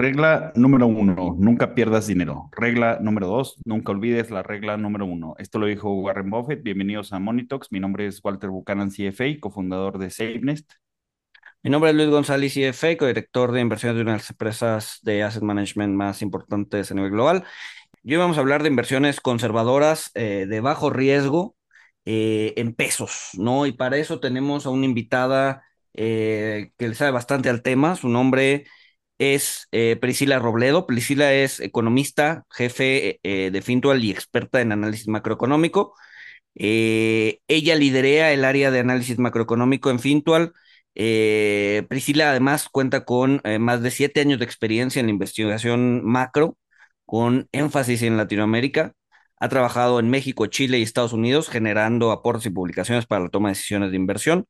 Regla número uno, nunca pierdas dinero. Regla número dos, nunca olvides la regla número uno. Esto lo dijo Warren Buffett. Bienvenidos a Monitox. Mi nombre es Walter Buchanan, CFA, cofundador de SafeNest. Mi nombre es Luis González, CFA, codirector de inversiones de una de las empresas de asset management más importantes a nivel global. Y hoy vamos a hablar de inversiones conservadoras eh, de bajo riesgo eh, en pesos, ¿no? Y para eso tenemos a una invitada eh, que le sabe bastante al tema. Su nombre es Priscila Robledo. Priscila es economista, jefe de Fintual y experta en análisis macroeconómico. ella liderea el área de análisis macroeconómico en Fintual. Priscila además cuenta con más de siete años de experiencia en la investigación macro con énfasis en Latinoamérica. Ha trabajado en México, Chile y Estados Unidos, generando aportes y publicaciones para la toma de decisiones de inversión.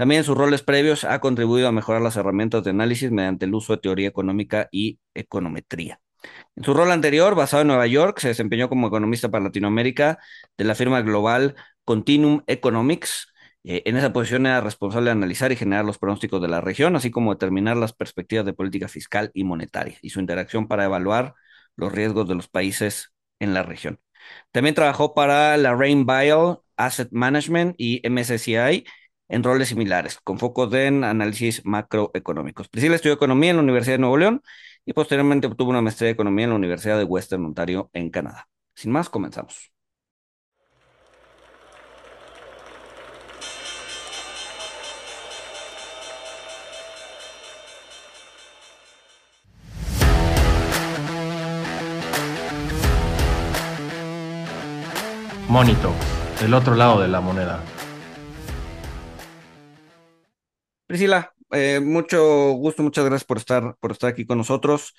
También en sus roles previos ha contribuido a mejorar las herramientas de análisis mediante el uso de teoría económica y econometría. En su rol anterior, basado en Nueva York, se desempeñó como economista para Latinoamérica de la firma global Continuum Economics. Eh, en esa posición era responsable de analizar y generar los pronósticos de la región, así como determinar las perspectivas de política fiscal y monetaria y su interacción para evaluar los riesgos de los países en la región. También trabajó para la Rain Bio Asset Management y MSCI en roles similares, con focos en análisis macroeconómicos. Priscila estudió economía en la Universidad de Nuevo León y posteriormente obtuvo una maestría de economía en la Universidad de Western Ontario en Canadá. Sin más, comenzamos. Monito, el otro lado de la moneda. Priscila, eh, mucho gusto, muchas gracias por estar, por estar aquí con nosotros.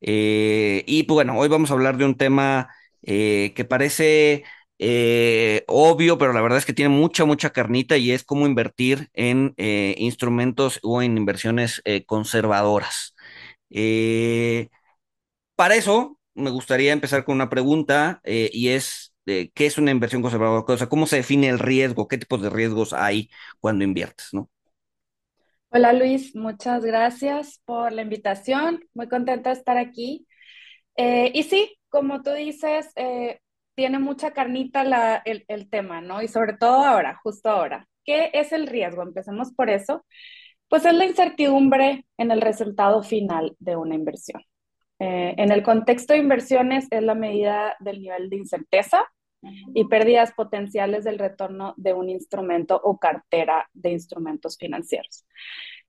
Eh, y pues bueno, hoy vamos a hablar de un tema eh, que parece obvio, pero la verdad es que tiene mucha, mucha carnita y es cómo invertir en instrumentos o en inversiones conservadoras. para eso, me gustaría empezar con una pregunta y es, qué es una inversión conservadora, o sea, cómo se define el riesgo, qué tipos de riesgos hay cuando inviertes, ¿no? Hola Luis, muchas gracias por la invitación. Muy contenta de estar aquí. Eh, y sí, como tú dices, eh, tiene mucha carnita el, tema, ¿no? Y sobre todo ahora, justo ahora. ¿Qué es el riesgo? Empecemos por eso. Pues es la incertidumbre en el resultado final de una inversión. Eh, en el contexto de inversiones es la medida del nivel de incerteza y pérdidas potenciales del retorno de un instrumento o cartera de instrumentos financieros.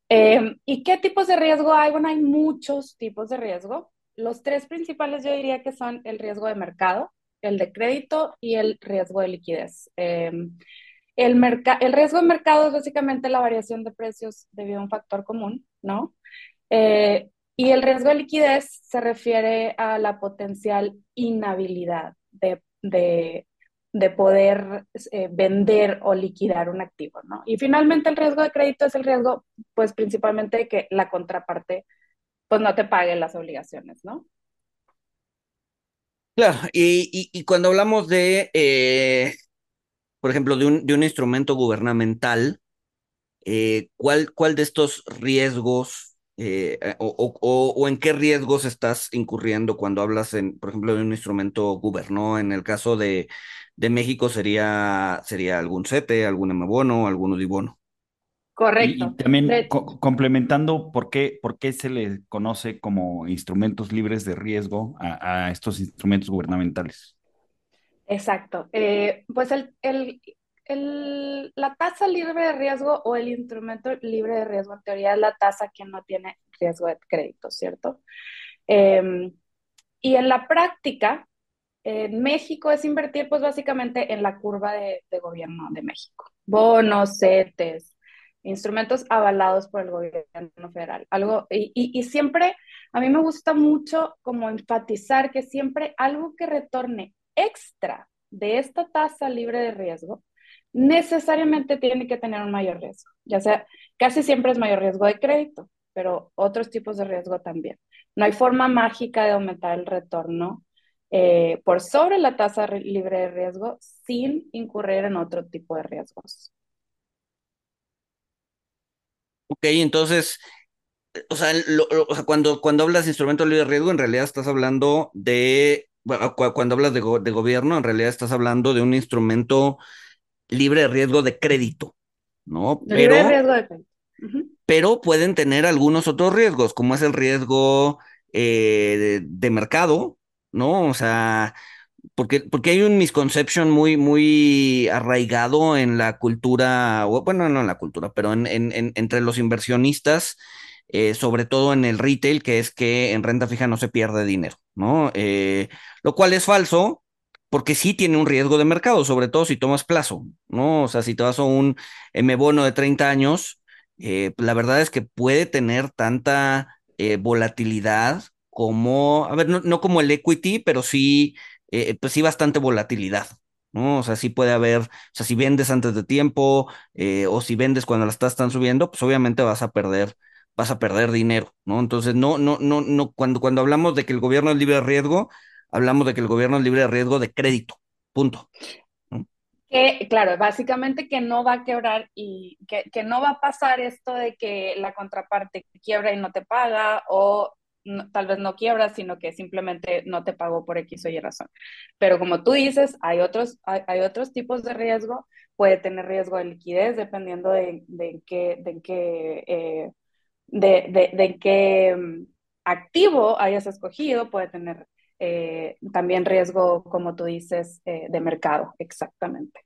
Eh, ¿Y qué tipos de riesgo hay? Bueno, hay muchos tipos de riesgo. Los tres principales yo diría que son el riesgo de mercado, el de crédito y el riesgo de liquidez. Eh, el, el riesgo de mercado es básicamente la variación de precios debido a un factor común, ¿no? Eh, y el riesgo de liquidez se refiere a la potencial inhabilidad de de, de poder eh, vender o liquidar un activo, ¿no? Y finalmente el riesgo de crédito es el riesgo, pues principalmente de que la contraparte, pues no te pague las obligaciones, ¿no? Claro, y, y, cuando hablamos de, eh, por ejemplo, de un, de un instrumento gubernamental, eh, ¿cuál, ¿cuál de estos riesgos eh, eh, o, o, en qué riesgos estás incurriendo cuando hablas, en, por ejemplo, de un instrumento gubernó? En el caso de, de México sería, sería algún CETE, algún M-bono, algún UDIBONO. Correcto. Y, también complementando, ¿por qué, ¿por qué se le conoce como instrumentos libres de riesgo a, a estos instrumentos gubernamentales? Exacto. Eh, pues el, el, el, la tasa libre de riesgo o el instrumento libre de riesgo en teoría es la tasa que no tiene riesgo de crédito, ¿cierto? Em, y en la práctica, en México es invertir pues básicamente en la curva de, de gobierno de México. Bonos, CETES, instrumentos avalados por el gobierno federal. Algo, y, y, y, siempre, a mí me gusta mucho como enfatizar que siempre algo que retorne extra de esta tasa libre de riesgo necesariamente tiene que tener un mayor riesgo, ya sea, casi siempre es mayor riesgo de crédito, pero otros tipos de riesgo también. No hay forma mágica de aumentar el retorno eh, por sobre la tasa libre de riesgo sin incurrir en otro tipo de riesgos. Ok, entonces, o sea, cuando, cuando hablas de instrumento libre de riesgo, en realidad estás hablando de, cuando hablas de, de, gobierno, en realidad estás hablando de un instrumento libre de riesgo de crédito, ¿no? Libre de riesgo de crédito. Pero pueden tener algunos otros riesgos, como es el riesgo eh, de, mercado, ¿no? O sea, porque, porque hay un misconception muy, muy arraigado en la cultura, bueno, no en la cultura, pero en, entre los inversionistas, eh, sobre todo en el retail, que es que en renta fija no se pierde dinero, ¿no? Eh, lo cual es falso, porque sí tiene un riesgo de mercado, sobre todo si tomas plazo, ¿no? O sea, si te vas a un M bono de 30 años, la verdad es que puede tener tanta eh, volatilidad como, a ver, no, como el equity, pero sí, eh, pues sí bastante volatilidad. ¿no? O sea, sí puede haber, o sea, si vendes antes de tiempo eh, o si vendes cuando las tasas están subiendo, pues obviamente vas a perder, vas a perder dinero, ¿no? Entonces, no, no, no, no, cuando, cuando hablamos de que el gobierno es libre de riesgo, hablamos de que el gobierno es libre de riesgo de crédito, punto. Que, claro, básicamente que no va a quebrar y que, que, no va a pasar esto de que la contraparte quiebra y no te paga o tal vez no quiebra, sino que simplemente no te pagó por X o Y razón. Pero como tú dices, hay otros, hay, otros tipos de riesgo, puede tener riesgo de liquidez dependiendo de, de qué, de qué, eh, de, de, qué mm, activo hayas escogido, puede tener eh, también riesgo, como tú dices, eh, de mercado, exactamente.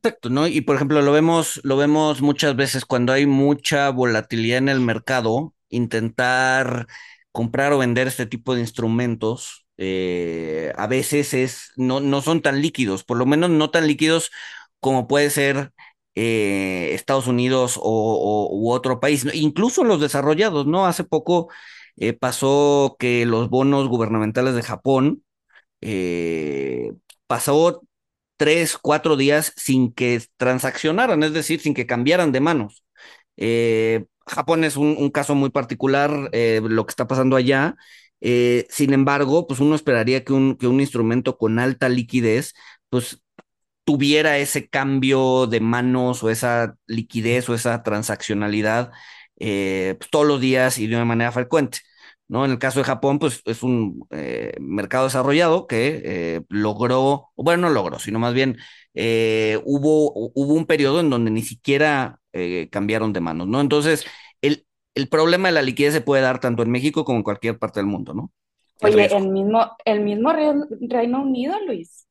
Perfecto, ¿no? Y por ejemplo, lo vemos, lo vemos muchas veces cuando hay mucha volatilidad en el mercado, intentar comprar o vender este tipo de instrumentos, eh, a veces es, no, no son tan líquidos, por lo menos no tan líquidos como puede ser Estados Unidos o, u otro país, incluso los desarrollados, ¿no? Hace poco eh, pasó que los bonos gubernamentales de Japón eh, pasó tres, cuatro días sin que transaccionaran, es decir, sin que cambiaran de manos. Eh, Japón es un, caso muy particular, lo que está pasando allá. sin embargo, pues uno esperaría que un, que un instrumento con alta liquidez, pues tuviera ese cambio de manos o esa liquidez o esa transaccionalidad eh, pues, todos los días y de una manera frecuente. ¿no? En el caso de Japón, pues es un eh, mercado desarrollado que eh, logró, bueno, no logró, sino más bien hubo, hubo un periodo en donde ni siquiera cambiaron de manos, ¿no? Entonces, el, el problema de la liquidez se puede dar tanto en México como en cualquier parte del mundo, ¿no? Oye, el mismo, el mismo Reino Unido, Luis,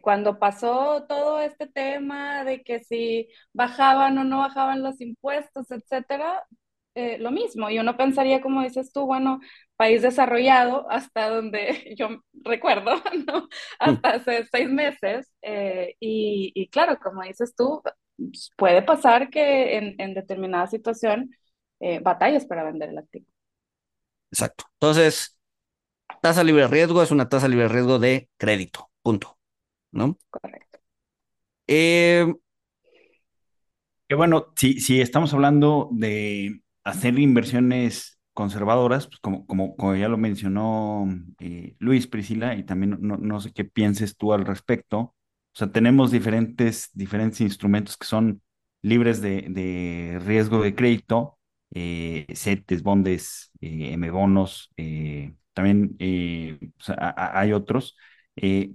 cuando pasó todo este tema de que si bajaban o no bajaban los impuestos, etcétera, eh, lo mismo. Y uno pensaría, como dices tú, bueno, país desarrollado hasta donde yo recuerdo, ¿no? Hasta hace seis meses. Eh, y, claro, como dices tú, puede pasar que en, determinada situación eh, batallas para vender el activo. Exacto. Entonces, tasa libre de riesgo es una tasa libre de riesgo de crédito, punto. ¿No? Correcto. que bueno, si, si estamos hablando de hacer inversiones conservadoras, pues como, como, como ya lo mencionó eh, Luis Priscila, y también no, no, sé qué pienses tú al respecto. O sea, tenemos diferentes, diferentes instrumentos que son libres de, de riesgo de crédito, eh, bondes, eh, M bonos, eh, también hay otros,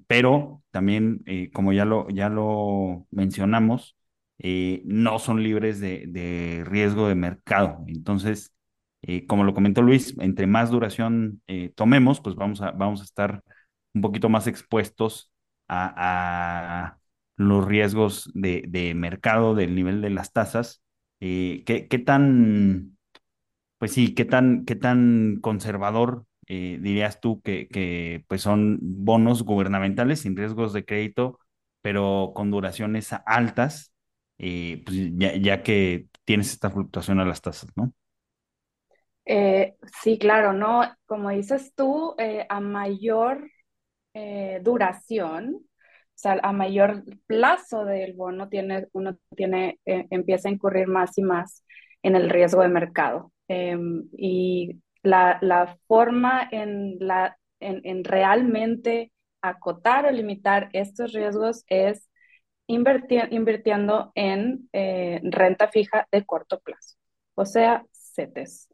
pero también, como ya lo, ya lo mencionamos, eh, no son libres de, riesgo de mercado. Entonces, eh, como lo comentó Luis, entre más duración eh, tomemos, pues vamos a, vamos a estar un poquito más expuestos a, los riesgos de, mercado del nivel de las tasas. ¿qué, ¿qué, tan, pues sí, qué tan, qué tan conservador dirías tú que, que pues son bonos gubernamentales sin riesgos de crédito, pero con duraciones altas? Pues ya, que tienes esta fluctuación a las tasas, ¿no? Eh, sí, claro, ¿no? Como dices tú, eh, a mayor eh, duración, o sea, a mayor plazo del bono, tiene, uno tiene, empieza a incurrir más y más en el riesgo de mercado. Em, y la, la, forma en, la, en, en realmente acotar o limitar estos riesgos es invirtiendo en eh, renta fija de corto plazo. O sea, CETES.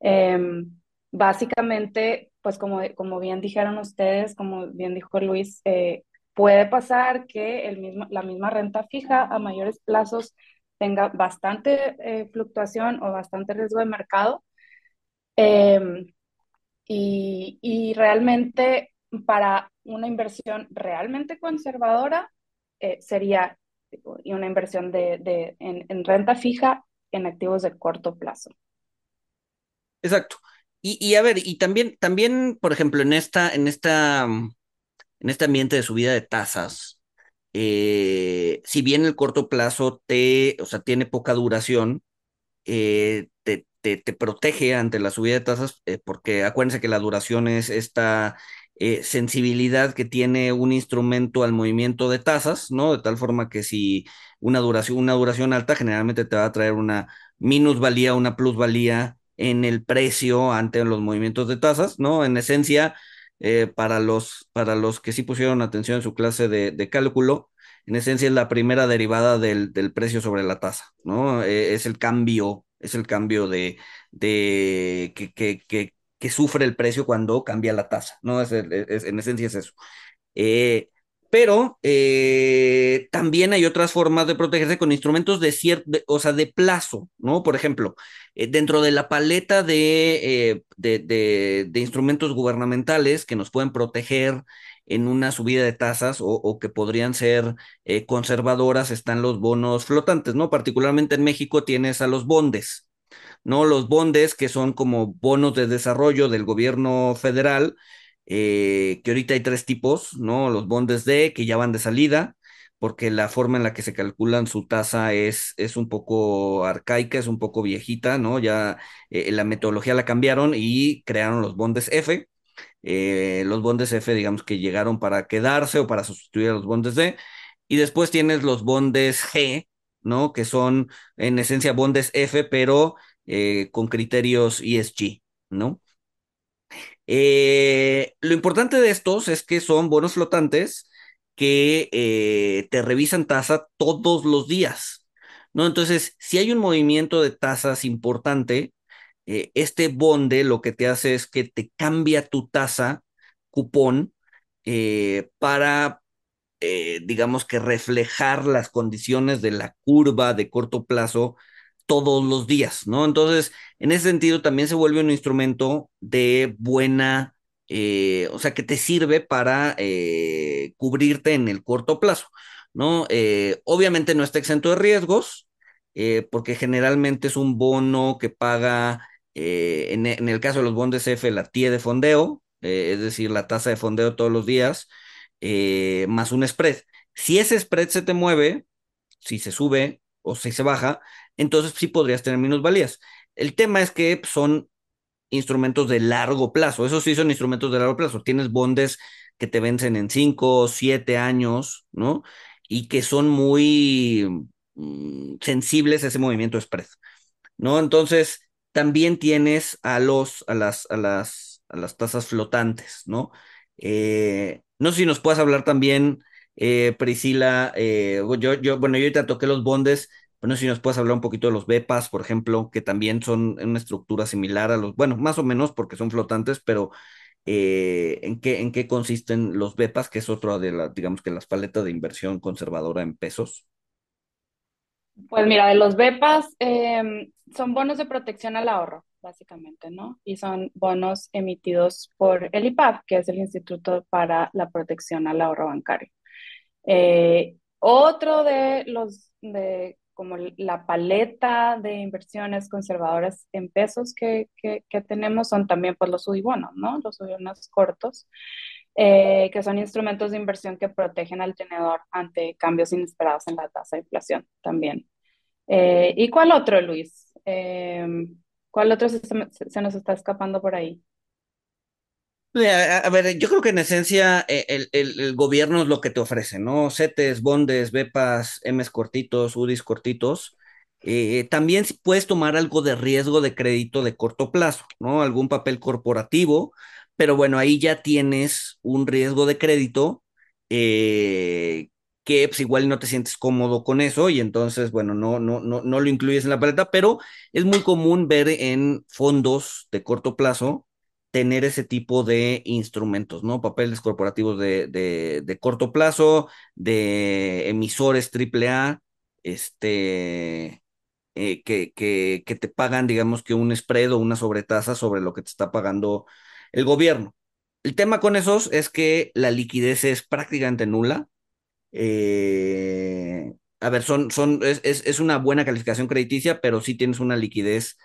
Em, básicamente, pues como, como bien dijeron ustedes, como bien dijo Luis, eh, puede pasar que el mismo, la misma renta fija a mayores plazos tenga bastante eh, fluctuación o bastante riesgo de mercado. Em, y, y, realmente para una inversión realmente conservadora eh, sería una inversión de, de en, en, renta fija en activos de corto plazo. Exacto. Y, y, a ver, y también, también, por ejemplo, en esta, en esta, en este ambiente de subida de tasas, eh, si bien el corto plazo te, o sea, tiene poca duración, eh, te, te, te, protege ante la subida de tasas, porque acuérdense que la duración es esta eh, sensibilidad que tiene un instrumento al movimiento de tasas, ¿no? De tal forma que si una duración, una duración alta generalmente te va a traer una minusvalía, una plusvalía en el precio ante los movimientos de tasas, ¿no? En esencia, eh, para, los, para los que sí pusieron atención en su clase de, cálculo, en esencia es la primera derivada del, del precio sobre la tasa, ¿no? Eh, es el cambio, es el cambio de, de que, sufre el precio cuando cambia la tasa, ¿no? Es, es, en esencia es eso. Eh, pero eh, también hay otras formas de protegerse con instrumentos de cierto, o sea, de plazo, ¿no? Por ejemplo, eh, dentro de la paleta de, de, instrumentos gubernamentales que nos pueden proteger en una subida de tasas o, que podrían ser conservadoras están los bonos flotantes, ¿no? Particularmente en México tienes a los bondes, ¿no? Los bondes que son como bonos de desarrollo del gobierno federal eh, que ahorita hay tres tipos, ¿no? Los bondes D, que ya van de salida, porque la forma en la que se calculan su tasa es, es un poco arcaica, es un poco viejita, ¿no? Ya eh, la metodología la cambiaron y crearon los bondes F. Eh, los bondes F, digamos que llegaron para quedarse o para sustituir a los bondes D. Y después tienes los bondes G, ¿no? Que son en esencia bondes F, pero eh, con criterios ESG, ¿no? Eh, lo importante de estos es que son bonos flotantes que eh, te revisan tasa todos los días, ¿no? Entonces, si hay un movimiento de tasas importante, este bonde lo que te hace es que te cambia tu tasa, cupón, para, digamos que reflejar las condiciones de la curva de corto plazo todos los días, ¿no? Entonces, en ese sentido, también se vuelve un instrumento de buena, eh, o sea, que te sirve para eh, cubrirte en el corto plazo, ¿no? Eh, obviamente no está exento de riesgos, porque generalmente es un bono que paga, en, el caso de los bondes F, la TIE de fondeo, es decir, la tasa de fondeo todos los días, más un spread. Si ese spread se te mueve, si se sube o si se baja, entonces sí podrías tener minusvalías. El tema es que son instrumentos de largo plazo, esos sí son instrumentos de largo plazo. Tienes bondes que te vencen en 5, 7 años, ¿no? Y que son muy mm, sensibles a ese movimiento spread, ¿no? Entonces, también tienes a los, a las, a las, a las tasas flotantes, ¿no? Eh, no sé si nos puedes hablar también, eh, Priscila, eh, yo, yo, bueno, yo ahorita toqué los bondes, bueno, si nos puedes hablar un poquito de los BEPAS, por ejemplo, que también son una estructura similar a los, bueno, más o menos porque son flotantes, pero eh, ¿en, qué, ¿en qué consisten los BEPAS, que es otra de las, digamos que las paletas de inversión conservadora en pesos? Pues mira, de los BEPAS eh, son bonos de protección al ahorro, básicamente, ¿no? Y son bonos emitidos por el IPAB, que es el Instituto para la Protección al Ahorro Bancario. Eh, otro de los de como la paleta de inversiones conservadoras en pesos que, que, tenemos son también pues los UDIBONOS, ¿no? Los UDIBONOS cortos, eh, que son instrumentos de inversión que protegen al tenedor ante cambios inesperados en la tasa de inflación también. Eh, ¿Y cuál otro, Luis? Eh, ¿Cuál otro se nos está escapando por ahí? A, ver, yo creo que en esencia eh, el, el, el, gobierno es lo que te ofrece, ¿no? CETES, bondes, BEPAS, Ms cortitos, UDIs cortitos. Eh, también puedes tomar algo de riesgo de crédito de corto plazo, ¿no? Algún papel corporativo, pero bueno, ahí ya tienes un riesgo de crédito eh, que pues igual no te sientes cómodo con eso y entonces, bueno, no, no, no, no lo incluyes en la paleta, pero es muy común ver en fondos de corto plazo tener ese tipo de instrumentos, ¿no? Papeles corporativos de, de, corto plazo, de emisores AAA, este, eh, que, que, que, te pagan, digamos que un spread o una sobretasa sobre lo que te está pagando el gobierno. El tema con esos es que la liquidez es prácticamente nula. Eh, a ver, son, son, es, es, una buena calificación crediticia, pero sí tienes una liquidez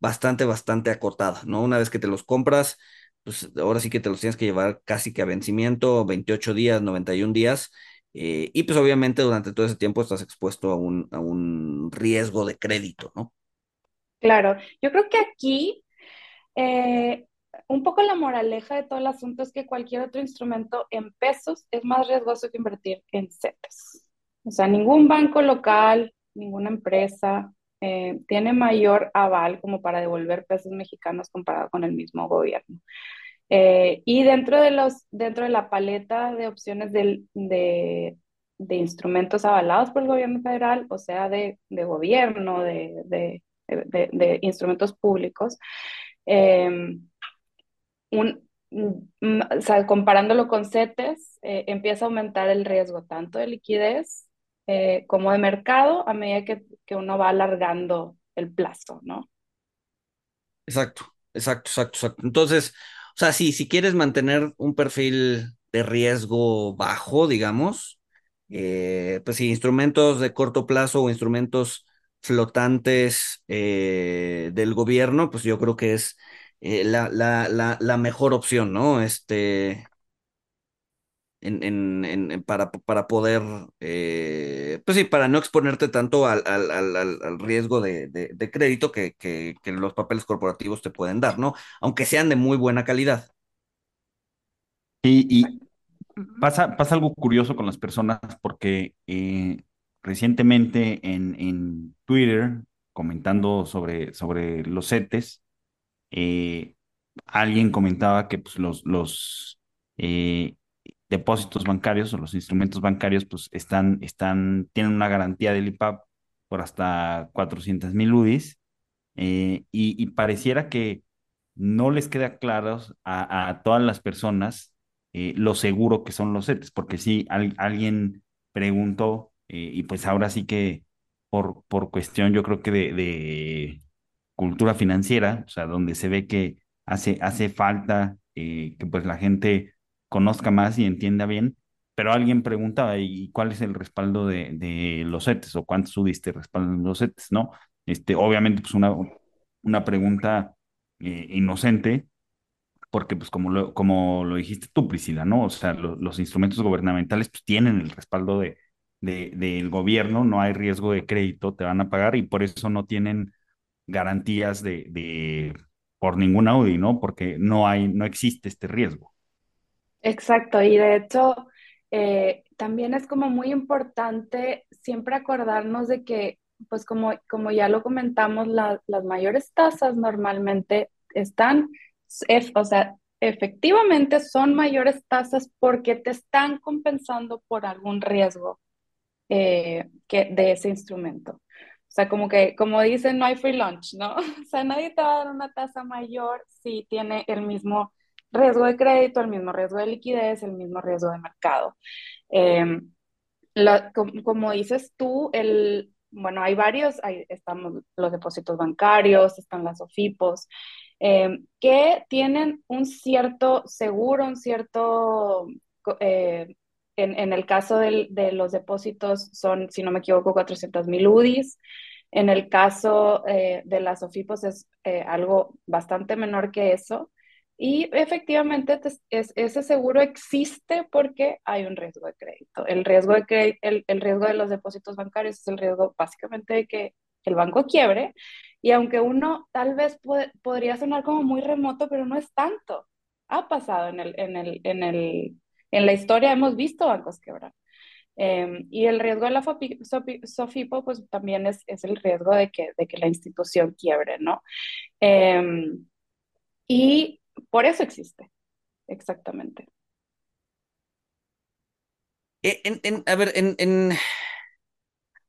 bastante, bastante acotada, ¿no? Una vez que te los compras, pues ahora sí que te los tienes que llevar casi que a vencimiento, 28 días, 91 días, eh, y pues obviamente durante todo ese tiempo estás expuesto a un, a un riesgo de crédito, ¿no? Claro, yo creo que aquí eh, un poco la moraleja de todo el asunto es que cualquier otro instrumento en pesos es más riesgoso que invertir en CETES. O sea, ningún banco local, ninguna empresa eh, tiene mayor aval como para devolver pesos mexicanos comparado con el mismo gobierno. Eh, y dentro de, los, dentro de la paleta de opciones de, de, instrumentos avalados por el gobierno federal, o sea, de, de gobierno, de, instrumentos públicos, eh, un, mm, o sea, comparándolo con CETES, eh, empieza a aumentar el riesgo tanto de liquidez eh, como de mercado a medida que, que, uno va alargando el plazo, ¿no? Exacto, exacto, exacto, exacto. Entonces, o sea, sí, si quieres mantener un perfil de riesgo bajo, digamos, eh, pues sí, instrumentos de corto plazo o instrumentos flotantes del gobierno, pues yo creo que es eh, la, la, la, la, mejor opción, ¿no? Este, en, en, en, para, para poder, eh, pues sí, para no exponerte tanto al, al, al, al riesgo de, de, de crédito que, que, que, los papeles corporativos te pueden dar, ¿no? Aunque sean de muy buena calidad. Y, y pasa, pasa algo curioso con las personas porque eh, recientemente en, en Twitter, comentando sobre, sobre los CETES, eh, alguien comentaba que pues, los, los eh, depósitos bancarios o los instrumentos bancarios pues, están, están, tienen una garantía del IPAP por hasta 400 mil UDIs eh, y, pareciera que no les queda claro a, todas las personas lo seguro que son los CETES, porque si alguien preguntó y pues ahora sí que por, por cuestión yo creo que de cultura financiera, o sea, donde se ve que hace, hace falta eh, que pues la gente conozca más y entienda bien, pero alguien preguntaba, ¿y cuál es el respaldo de, de los CETES o cuánto subiste respaldo los CETES, no? Este, obviamente, pues una, una pregunta eh, inocente, porque pues como lo, como lo dijiste tú, Priscila, ¿no? O sea, los instrumentos gubernamentales pues tienen el respaldo de, de, del gobierno, no hay riesgo de crédito, te van a pagar y por eso no tienen garantías de, de por ningún Audi, ¿no? Porque no hay, no existe este riesgo. Exacto, y de hecho, eh, también es como muy importante siempre acordarnos de que, pues como, como ya lo comentamos, las mayores tasas normalmente están, o sea, efectivamente son mayores tasas porque te están compensando por algún riesgo eh, que, de ese instrumento. O sea, como que, como dicen, no hay free lunch, ¿no? O sea, nadie te va a dar una tasa mayor si tiene el mismo riesgo de crédito, el mismo riesgo de liquidez, el mismo riesgo de mercado. Em, como, dices tú, el, bueno, hay varios, hay, están los depósitos bancarios, están las OFIPOS, em, que tienen un cierto seguro, un cierto eh, en, el caso de los depósitos son, si no me equivoco, 400 mil UDIs. En el caso eh, de las OFIPOS es eh, algo bastante menor que eso. Y efectivamente ese seguro existe porque hay un riesgo de crédito. El riesgo de, el, el, riesgo de los depósitos bancarios es el riesgo básicamente de que el banco quiebre. Y aunque uno tal vez podría sonar como muy remoto, pero no es tanto. Ha pasado en el, en el, en el en la historia hemos visto bancos quebrar. Em, y el riesgo de la SOFIPO, pues también es, es, el riesgo de que, de que la institución quiebre, ¿no? Em, y por eso existe, exactamente. Eh, en, a ver, en,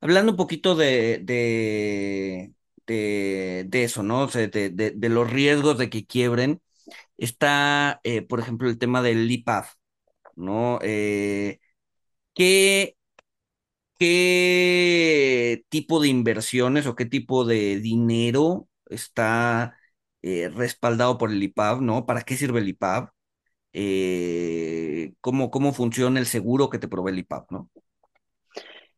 hablando un poquito de, de, de, eso, ¿no? O sea, de, los riesgos de que quiebren, está, eh, por ejemplo, el tema del IPAD, ¿no? Eh, ¿qué, ¿Qué tipo de inversiones o qué tipo de dinero está respaldado por el IPAB, ¿no? ¿Para qué sirve el IPAB? Eh, cómo, cómo funciona el seguro que te provee el IPAP, ¿no?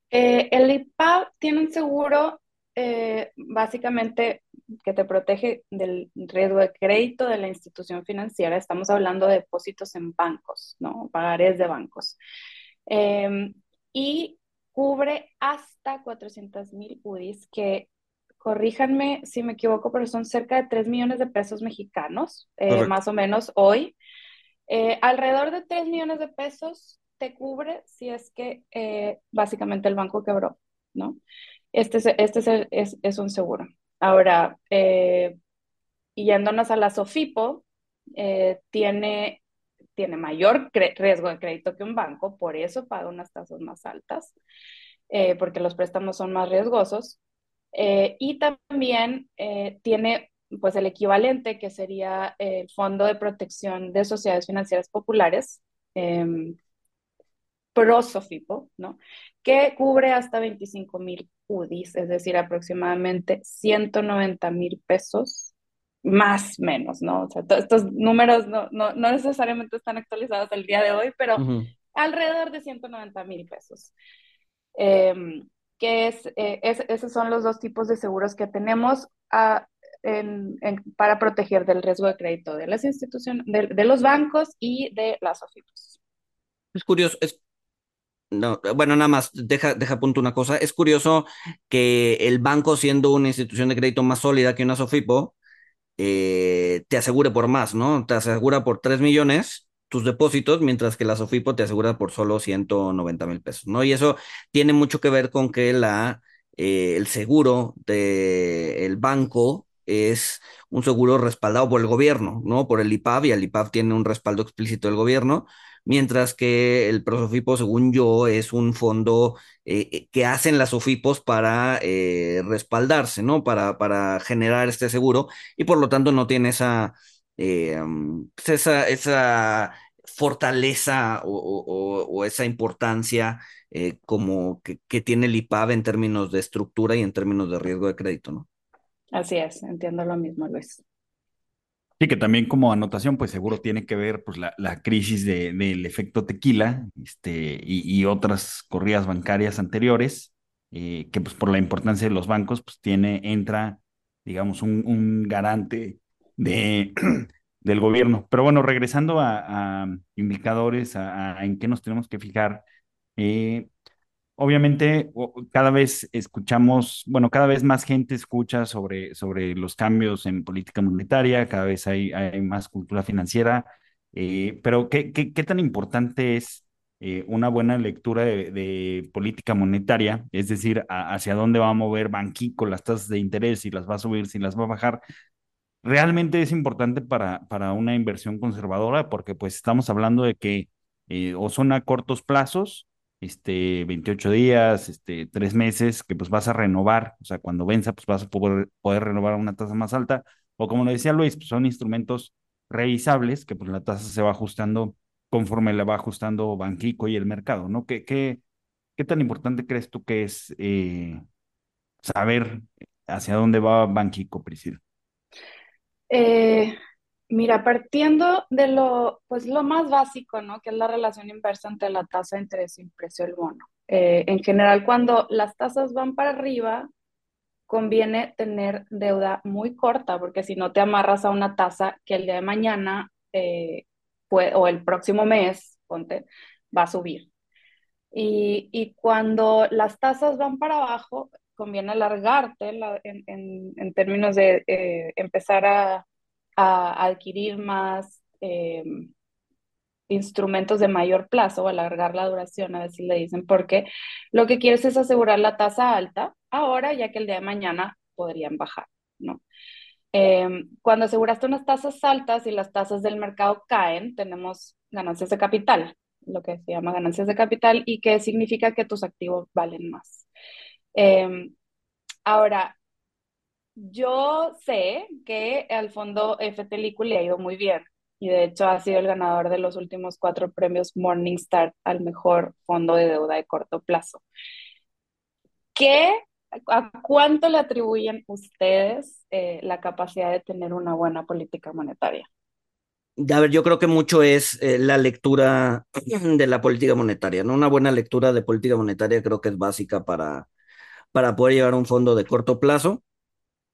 Eh, el IPAP tiene un seguro eh, básicamente que te protege del riesgo de crédito de la institución financiera. Estamos hablando de depósitos en bancos, ¿no? Pagarés de bancos. Em, y cubre hasta 400 mil UDIs, que corríjanme si me equivoco, pero son cerca de 3 millones de pesos mexicanos, más o menos hoy. Eh, alrededor de 3 millones de pesos te cubre si es que eh, básicamente el banco quebró, ¿no? Este es, este es, es, un seguro. Ahora, eh, yéndonos a la Sofipo, tiene, tiene mayor riesgo de crédito que un banco, por eso paga unas tasas más altas, porque los préstamos son más riesgosos. Y también tiene pues el equivalente que sería el Fondo de Protección de Sociedades Financieras Populares, eh, ProSofipo, ¿no? Que cubre hasta 25 mil UDIs, es decir, aproximadamente 190 mil pesos, más menos, ¿no? O sea, estos números no, no, no, necesariamente están actualizados el día de hoy, pero alrededor de 190 mil pesos. Em, que eh, es, esos son los dos tipos de seguros que tenemos. a para proteger del riesgo de crédito de las instituciones, de, los bancos y de las OFIPOS. Es curioso, es, no, bueno, nada más, deja, deja una cosa. Es curioso que el banco, siendo una institución de crédito más sólida que una SOFIPO, eh, te asegure por más, ¿no? Te asegura por 3 millones tus depósitos, mientras que la SOFIPO te asegura por solo 190 mil pesos, ¿no? Y eso tiene mucho que ver con que la, eh, el seguro del banco es un seguro respaldado por el gobierno, ¿no? Por el IPAB, y el IPAB tiene un respaldo explícito del gobierno, mientras que el Prosofipo, según yo, es un fondo eh, eh, que hacen las OFIPOS para eh, respaldarse, ¿no? Para, para generar este seguro, y por lo tanto no tiene esa, mm, esa, esa fortaleza o, esa importancia como que, que tiene el IPAB en términos de estructura y en términos de riesgo de crédito, ¿no? Así es, entiendo lo mismo, Luis. Sí, que también como anotación, pues seguro tiene que ver pues, la, la crisis de, del efecto tequila este, y, otras corridas bancarias anteriores, eh, que pues por la importancia de los bancos, pues tiene, entra, digamos, un, un garante de, del gobierno. Pero bueno, regresando a, indicadores, a, en qué nos tenemos que fijar, eh, obviamente cada vez escuchamos, bueno, cada vez más gente escucha sobre, sobre los cambios en política monetaria, cada vez hay, hay más cultura financiera, eh, pero ¿qué, ¿qué, tan importante es eh, una buena lectura de, política monetaria? Es decir, hacia dónde va a mover Banquico las tasas de interés, si las va a subir, si las va a bajar. Realmente es importante para, para una inversión conservadora porque pues estamos hablando de que eh, o son a cortos plazos, este, 28 días, este, tres meses, que pues vas a renovar, o sea, cuando venza, pues vas a poder, poder renovar a una tasa más alta, o como lo decía Luis, pues son instrumentos revisables, que pues la tasa se va ajustando conforme la va ajustando Banquico y el mercado, ¿no? ¿Qué, qué, qué tan importante crees tú que es eh, saber hacia dónde va Banquico, Priscila? Eh, Mira, partiendo de lo, pues lo más básico, ¿no? Que es la relación inversa entre la tasa de interés y el precio del bono. Eh, en general, cuando las tasas van para arriba, conviene tener deuda muy corta, porque si no te amarras a una tasa que el día de mañana eh, o el próximo mes, ponte, va a subir. Y, y cuando las tasas van para abajo, conviene alargarte en, en, en, términos de eh, empezar a a adquirir más eh, instrumentos de mayor plazo o alargar la duración, a si le dicen, porque lo que quieres es asegurar la tasa alta ahora, ya que el día de mañana podrían bajar, ¿no? Eh, cuando aseguraste unas tasas altas y las tasas del mercado caen, tenemos ganancias de capital, lo que se llama ganancias de capital y que significa que tus activos valen más. Em, ahora, yo sé que al fondo FT le ha ido muy bien y de hecho ha sido el ganador de los últimos cuatro premios Morningstar al mejor fondo de deuda de corto plazo. ¿Qué, ¿A cuánto le atribuyen ustedes eh, la capacidad de tener una buena política monetaria? A ver, yo creo que mucho es eh, la lectura de la política monetaria, ¿no? Una buena lectura de política monetaria creo que es básica para, para poder llevar un fondo de corto plazo.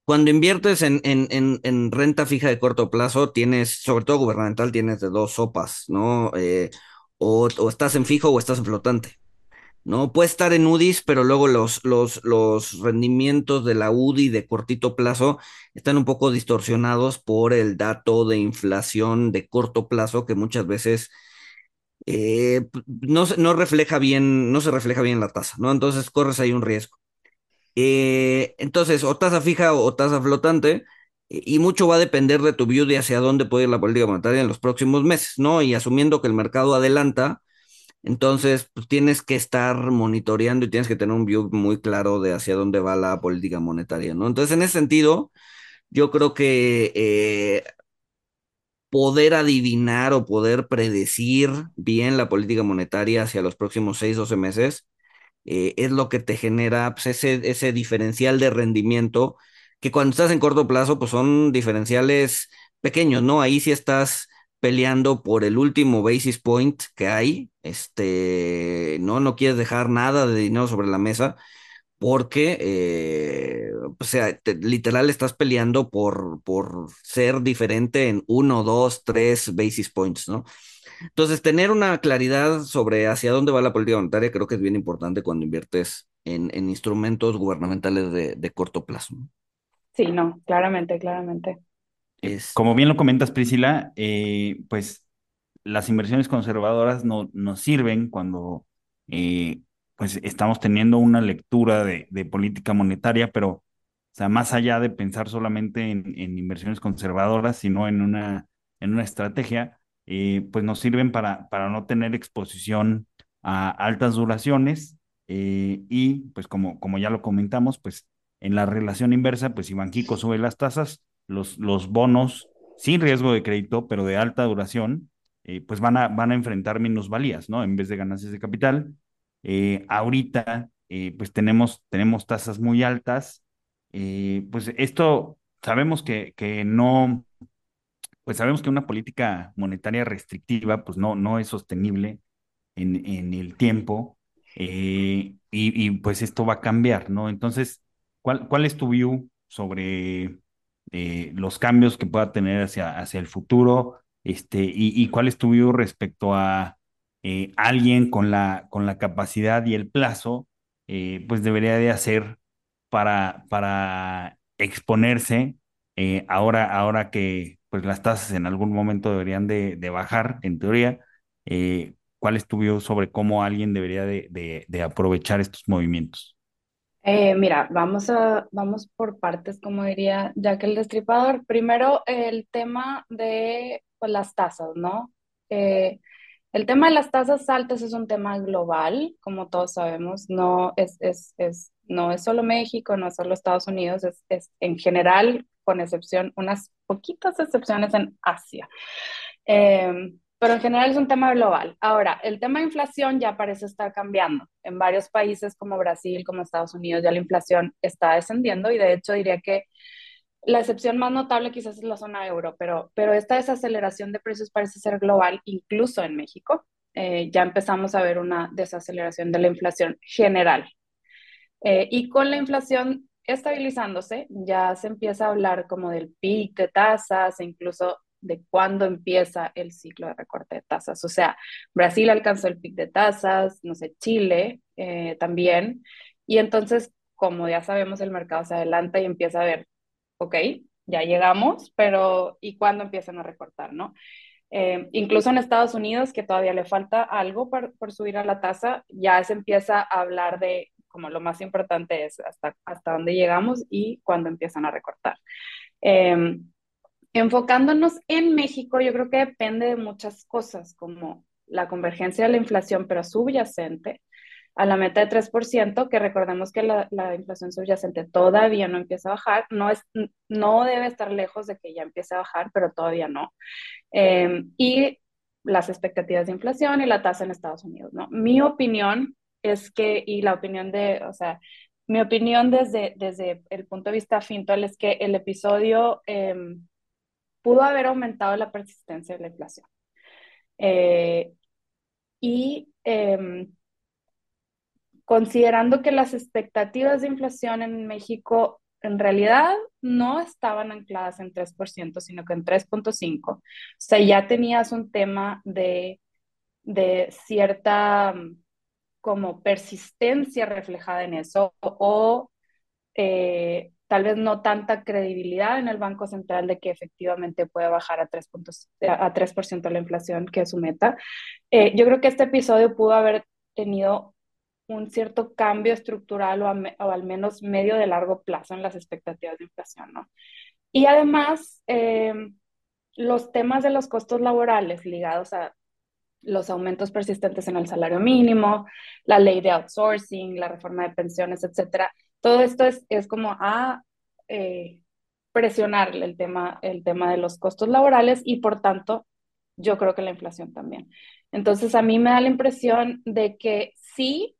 Cuando inviertes en, en, en, renta fija de corto plazo, tienes, sobre todo gubernamental, tienes de dos sopas, ¿no? Eh, o, o, estás en fijo o estás en flotante, ¿no? Puede estar en UDIs, pero luego los, los, los rendimientos de la UDI de cortito plazo están un poco distorsionados por el dato de inflación de corto plazo que muchas veces eh, no, no refleja bien, no se refleja bien la tasa, ¿no? Entonces corres ahí un riesgo. Eh, entonces, o tasa fija o tasa flotante, y mucho va a depender de tu view de hacia dónde puede ir la política monetaria en los próximos meses, ¿no? Y asumiendo que el mercado adelanta, entonces pues, tienes que estar monitoreando y tienes que tener un view muy claro de hacia dónde va la política monetaria, ¿no? Entonces, en ese sentido, yo creo que eh, poder adivinar o poder predecir bien la política monetaria hacia los próximos 6, 12 meses eh, es lo que te genera pues, ese, ese diferencial de rendimiento, que cuando estás en corto plazo, pues son diferenciales pequeños, ¿no? Ahí sí estás peleando por el último basis point que hay, este, no, no quieres dejar nada de dinero sobre la mesa, porque, eh, o sea, literal estás peleando por, por ser diferente en uno, dos, tres basis points, ¿no? Entonces, tener una claridad sobre hacia dónde va la política monetaria creo que es bien importante cuando inviertes en, instrumentos gubernamentales de, corto plazo. Sí, no, claramente, claramente. Es... Como bien lo comentas, Priscila, eh, pues las inversiones conservadoras no, nos sirven cuando eh, pues estamos teniendo una lectura de, política monetaria, pero o sea, más allá de pensar solamente en, en inversiones conservadoras, sino en una, en una estrategia, eh, pues nos sirven para, para no tener exposición a altas duraciones eh, y pues como, como ya lo comentamos, pues en la relación inversa, pues si Banquico sube las tasas, los, los bonos sin riesgo de crédito, pero de alta duración, eh, pues van a, van a enfrentar minusvalías, ¿no? En vez de ganancias de capital. ahorita, pues tenemos, tenemos tasas muy altas. pues esto sabemos que, que no, pues sabemos que una política monetaria restrictiva pues no, no es sostenible en, en el tiempo eh, y, pues esto va a cambiar, ¿no? Entonces, ¿cuál, cuál es tu view sobre eh, los cambios que pueda tener hacia, hacia el futuro? Este, y, cuál es tu view respecto a eh, alguien con la, con la capacidad y el plazo, pues debería de hacer para, para exponerse ahora, ahora que pues las tasas en algún momento deberían de, bajar, en teoría. Eh, ¿Cuál es tu view sobre cómo alguien debería de, aprovechar estos movimientos? Eh, mira, vamos, a, vamos por partes, como diría Jack el Destripador. Primero, el tema de pues, las tasas, ¿no? Eh, el tema de las tasas altas es un tema global, como todos sabemos, no es, es, es, no es solo México, no es solo Estados Unidos, es, es en general con excepción, unas poquitas excepciones en Asia. Em, pero en general es un tema global. Ahora, el tema de inflación ya parece estar cambiando. En varios países como Brasil, como Estados Unidos, ya la inflación está descendiendo y de hecho diría que la excepción más notable quizás es la zona euro, pero, pero esta desaceleración de precios parece ser global, incluso en México. Eh, ya empezamos a ver una desaceleración de la inflación general. Eh, y con la inflación estabilizándose, ya se empieza a hablar como del pic de tasas e incluso de cuándo empieza el ciclo de recorte de tasas. O sea, Brasil alcanzó el pic de tasas, no sé, Chile eh, también. Y entonces, como ya sabemos, el mercado se adelanta y empieza a ver, ok, ya llegamos, pero ¿y cuándo empiezan a recortar, no? Eh, incluso en Estados Unidos, que todavía le falta algo por, por subir a la tasa, ya se empieza a hablar de como lo más importante es hasta, hasta dónde llegamos y cuándo empiezan a recortar. Em, enfocándonos en México, yo creo que depende de muchas cosas, como la convergencia de la inflación, pero subyacente, a la meta de 3%, que recordemos que la, la, inflación subyacente todavía no empieza a bajar, no, es, no debe estar lejos de que ya empiece a bajar, pero todavía no. Eh, y las expectativas de inflación y la tasa en Estados Unidos, ¿no? Mi opinión es que, y la opinión de, o sea, mi opinión desde, desde el punto de vista fintual es que el episodio eh, pudo haber aumentado la persistencia de la inflación. Eh, y eh, considerando que las expectativas de inflación en México en realidad no estaban ancladas en 3%, sino que en 3.5%. O sea, ya tenías un tema de, de cierta como persistencia reflejada en eso o eh, tal vez no tanta credibilidad en el Banco Central de que efectivamente puede bajar a 3, puntos, a 3 la inflación, que es su meta. Eh, yo creo que este episodio pudo haber tenido un cierto cambio estructural o, o, al menos medio de largo plazo en las expectativas de inflación, ¿no? Y además, eh, los temas de los costos laborales ligados a los aumentos persistentes en el salario mínimo, la ley de outsourcing, la reforma de pensiones, etcétera. Todo esto es, es como a eh, presionar el tema, el tema de los costos laborales y por tanto yo creo que la inflación también. Entonces a mí me da la impresión de que sí,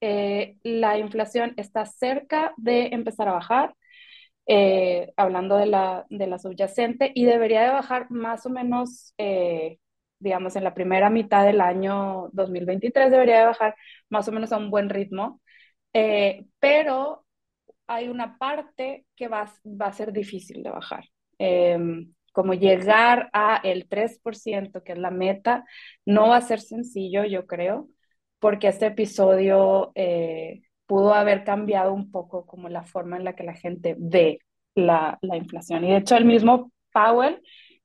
eh, la inflación está cerca de empezar a bajar, eh, hablando de la, de la subyacente, y debería de bajar más o menos digamos, en la primera mitad del año 2023 debería de bajar más o menos a un buen ritmo, eh, pero hay una parte que va, va, a ser difícil de bajar. Eh, como llegar a el 3%, que es la meta, no va a ser sencillo, yo creo, porque este episodio eh, pudo haber cambiado un poco como la forma en la que la gente ve la, la inflación. Y de hecho, el mismo Powell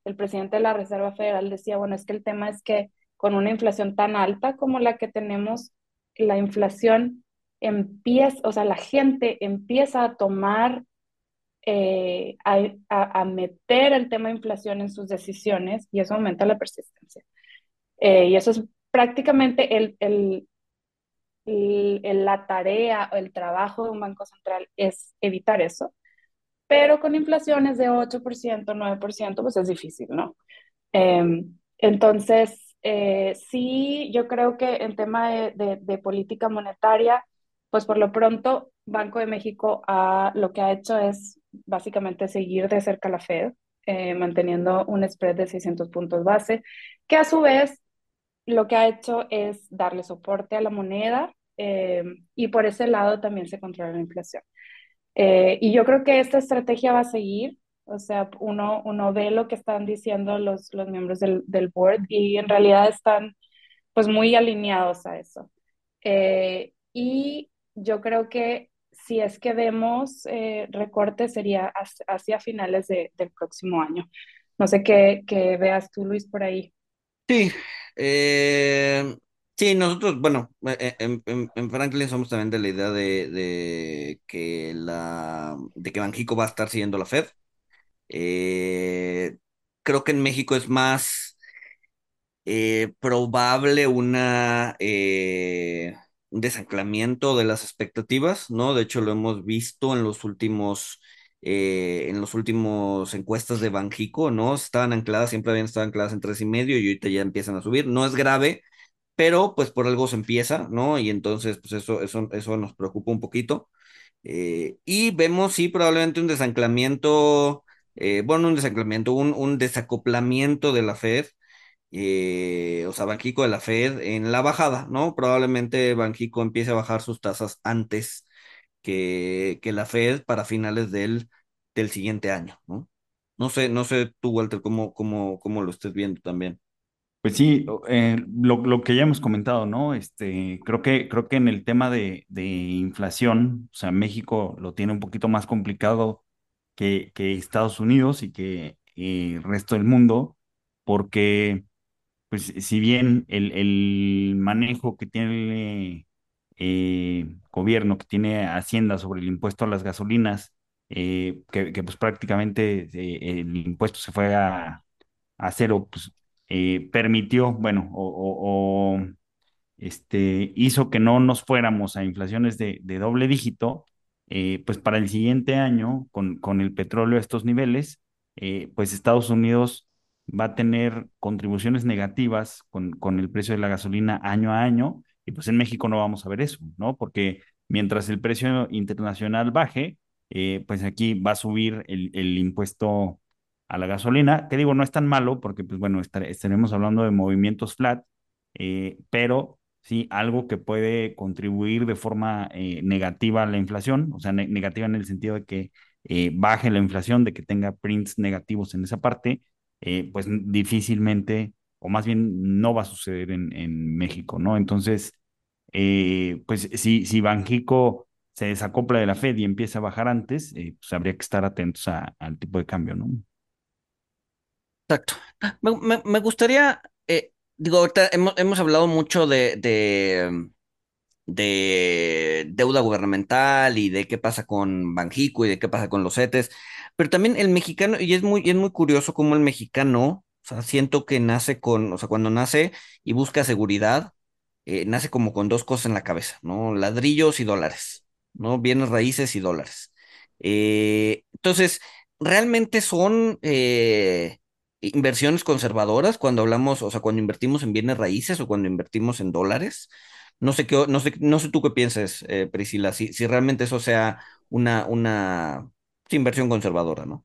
el presidente de la Reserva Federal decía, bueno, es que el tema es que con una inflación tan alta como la que tenemos, la inflación empieza, o sea, la gente empieza a tomar, eh, a, meter el tema de inflación en sus decisiones y eso aumenta la persistencia. Eh, y eso es prácticamente el, el, la tarea el trabajo de un banco central es evitar eso pero con inflaciones de 8%, 9%, pues es difícil, ¿no? Em, entonces, eh, sí, yo creo que en tema de, política monetaria, pues por lo pronto, Banco de México lo que ha hecho es básicamente seguir de cerca la Fed, eh, manteniendo un spread de 600 puntos base, que a su vez lo que ha hecho es darle soporte a la moneda em, y por ese lado también se controla la inflación. Eh, y yo creo que esta estrategia va a seguir, o sea, uno, uno ve lo que están diciendo los, los miembros del, del board y en realidad están pues muy alineados a eso. Eh, y yo creo que si es que vemos eh, recortes sería hacia, finales de, del próximo año. No sé qué, qué, veas tú, Luis, por ahí. Sí, eh, Sí, nosotros, bueno, eh, eh, en, Franklin somos también de la idea de, que la de que Banjico va a estar siguiendo la Fed. Eh, creo que en México es más probable una un desanclamiento de las expectativas, ¿no? De hecho, lo hemos visto en los últimos en los últimos encuestas de Banjico, ¿no? Estaban ancladas, siempre habían estado ancladas en tres y medio y ahorita ya empiezan a subir. No es grave pero pues por algo se empieza, ¿no? Y entonces, pues eso, eso, eso nos preocupa un poquito. Eh, y vemos, sí, probablemente un desanclamiento, eh, bueno, un desanclamiento, un, un, desacoplamiento de la Fed, eh, o sea, Banjico de la Fed en la bajada, ¿no? Probablemente Banjico empiece a bajar sus tasas antes que, que la Fed para finales del, del siguiente año, ¿no? No sé, no sé tú, Walter, cómo, cómo, cómo lo estés viendo también. Pues sí, eh, lo, que ya hemos comentado, ¿no? Este, creo que, creo que en el tema de, inflación, o sea, México lo tiene un poquito más complicado que, Estados Unidos y que el resto del mundo, porque, pues, si bien el, manejo que tiene el eh, gobierno, que tiene Hacienda sobre el impuesto a las gasolinas, eh, que, pues prácticamente el impuesto se fue a cero, pues eh, permitió, bueno, o, este, hizo que no nos fuéramos a inflaciones de, de doble dígito, eh, pues para el siguiente año, con, con el petróleo a estos niveles, eh, pues Estados Unidos va a tener contribuciones negativas con, con el precio de la gasolina año a año, y pues en México no vamos a ver eso, ¿no? Porque mientras el precio internacional baje, eh, pues aquí va a subir el, el, impuesto a la gasolina, que digo, no es tan malo, porque pues bueno, estaremos hablando de movimientos flat, eh, pero sí, algo que puede contribuir de forma eh, negativa a la inflación, o sea, ne negativa en el sentido de que eh, baje la inflación, de que tenga prints negativos en esa parte, pues difícilmente, o más bien no va a suceder en, México, ¿no? Entonces, pues si, si Banjico se desacopla de la Fed y empieza a bajar antes, pues habría que estar atentos al tipo de cambio, ¿no? Exacto. Me, me, gustaría, eh, digo, ahorita hemos, hemos hablado mucho de, de, de, deuda gubernamental y de qué pasa con Banjico y de qué pasa con los CETES, pero también el mexicano, y es muy, es muy curioso cómo el mexicano, o sea, siento que nace con, o sea, cuando nace y busca seguridad, eh, nace como con dos cosas en la cabeza, ¿no? Ladrillos y dólares, ¿no? Bienes raíces y dólares. Eh, entonces, realmente son inversiones conservadoras cuando hablamos, o sea, cuando invertimos en bienes raíces o cuando invertimos en dólares. No sé qué, no sé, no sé tú qué pienses, eh, Priscila, si, si realmente eso sea una, una inversión conservadora, ¿no?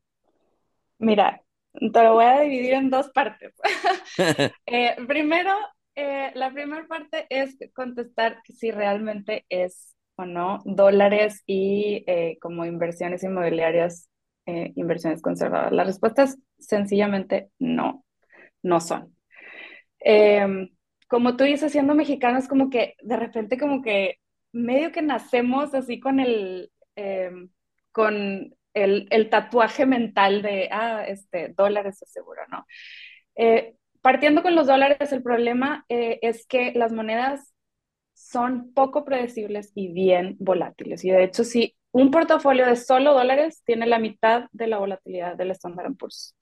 Mira, te lo voy a dividir en dos partes. eh, primero, eh, la primera parte es contestar si realmente es o no dólares y como inversiones inmobiliarias, eh, inversiones conservadoras. La respuesta es sencillamente no, no son. Em, como tú dices, siendo mexicanos, como que de repente como que medio que nacemos así con el, em, con el, el, tatuaje mental de, ah, este, dólares es seguro, ¿no? Eh, partiendo con los dólares, el problema eh, es que las monedas son poco predecibles y bien volátiles. Y de hecho, si un portafolio de solo dólares tiene la mitad de la volatilidad del Standard Poor's,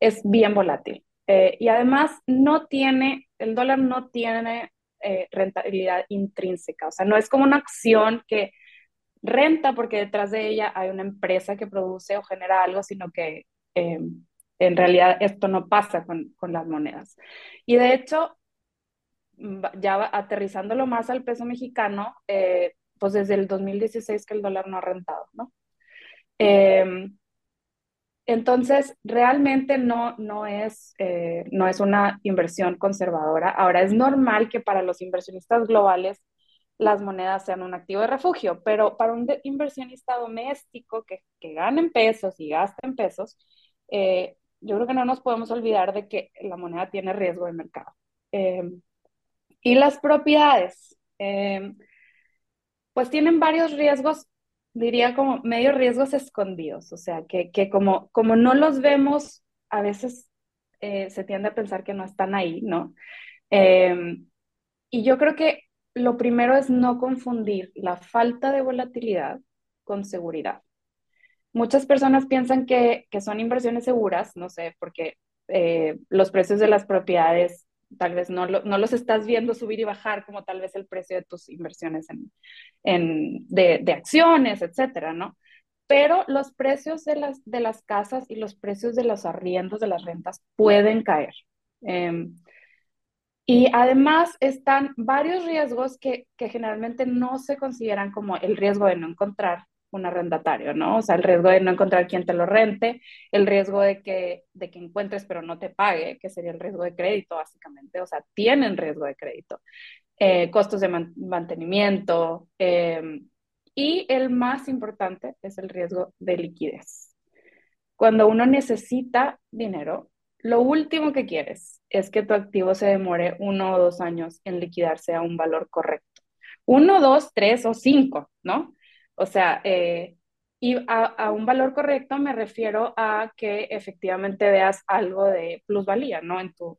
es bien volátil. Eh, y además no tiene, el dólar no tiene eh, rentabilidad intrínseca, o sea, no es como una acción que renta porque detrás de ella hay una empresa que produce o genera algo, sino que eh, en realidad esto no pasa con, con, las monedas. Y de hecho, ya aterrizándolo más al peso mexicano, eh, pues desde el 2016 que el dólar no ha rentado, ¿no? Eh, entonces, realmente no, no, es, eh, no es una inversión conservadora. Ahora, es normal que para los inversionistas globales las monedas sean un activo de refugio, pero para un inversionista doméstico que, que gane en pesos y gaste en pesos, eh, yo creo que no nos podemos olvidar de que la moneda tiene riesgo de mercado. Eh, y las propiedades, eh, pues tienen varios riesgos, diría como medios riesgos escondidos, o sea, que, que como, como no los vemos, a veces eh, se tiende a pensar que no están ahí, ¿no? y yo creo que lo primero es no confundir la falta de volatilidad con seguridad. Muchas personas piensan que, que son inversiones seguras, no sé, porque eh, los precios de las propiedades tal vez no, no, los estás viendo subir y bajar como tal vez el precio de tus inversiones en, en, de, acciones, etcétera, ¿no? Pero los precios de las, de las casas y los precios de los arriendos, de las rentas, pueden caer. Eh, y además están varios riesgos que, que generalmente no se consideran como el riesgo de no encontrar un arrendatario, ¿no? O sea, el riesgo de no encontrar quien te lo rente, el riesgo de que, de que encuentres pero no te pague, que sería el riesgo de crédito, básicamente. O sea, tienen riesgo de crédito, eh, costos de man mantenimiento eh, y el más importante es el riesgo de liquidez. Cuando uno necesita dinero, lo último que quieres es que tu activo se demore uno o dos años en liquidarse a un valor correcto. Uno, dos, tres o cinco, ¿no? O sea, eh, y a, a, un valor correcto me refiero a que efectivamente veas algo de plusvalía, ¿no? En tu,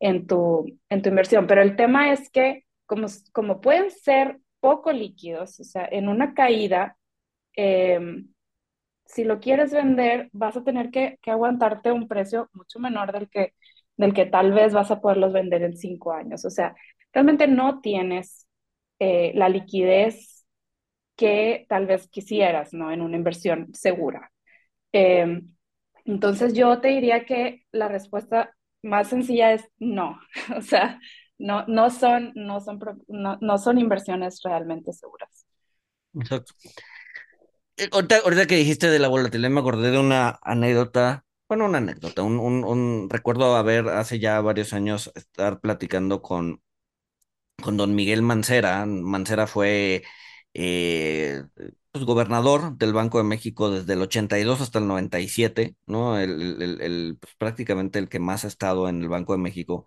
en tu, en tu inversión. Pero el tema es que como, como pueden ser poco líquidos, o sea, en una caída, eh, si lo quieres vender, vas a tener que, que, aguantarte un precio mucho menor del que del que tal vez vas a poderlos vender en cinco años. O sea, realmente no tienes eh, la liquidez que tal vez quisieras, ¿no? En una inversión segura. Em, entonces yo te diría que la respuesta más sencilla es no. O sea, no, no, son, no, son, no, no son inversiones realmente seguras. Exacto. Eh, ahorita, que dijiste de la volatilidad, me acordé de una anécdota, bueno, una anécdota, un, un, un recuerdo haber hace ya varios años estar platicando con, con don Miguel Mancera. Mancera fue eh, pues, gobernador del Banco de México desde el 82 hasta el 97, ¿no? El, el, el pues, prácticamente el que más ha estado en el Banco de México.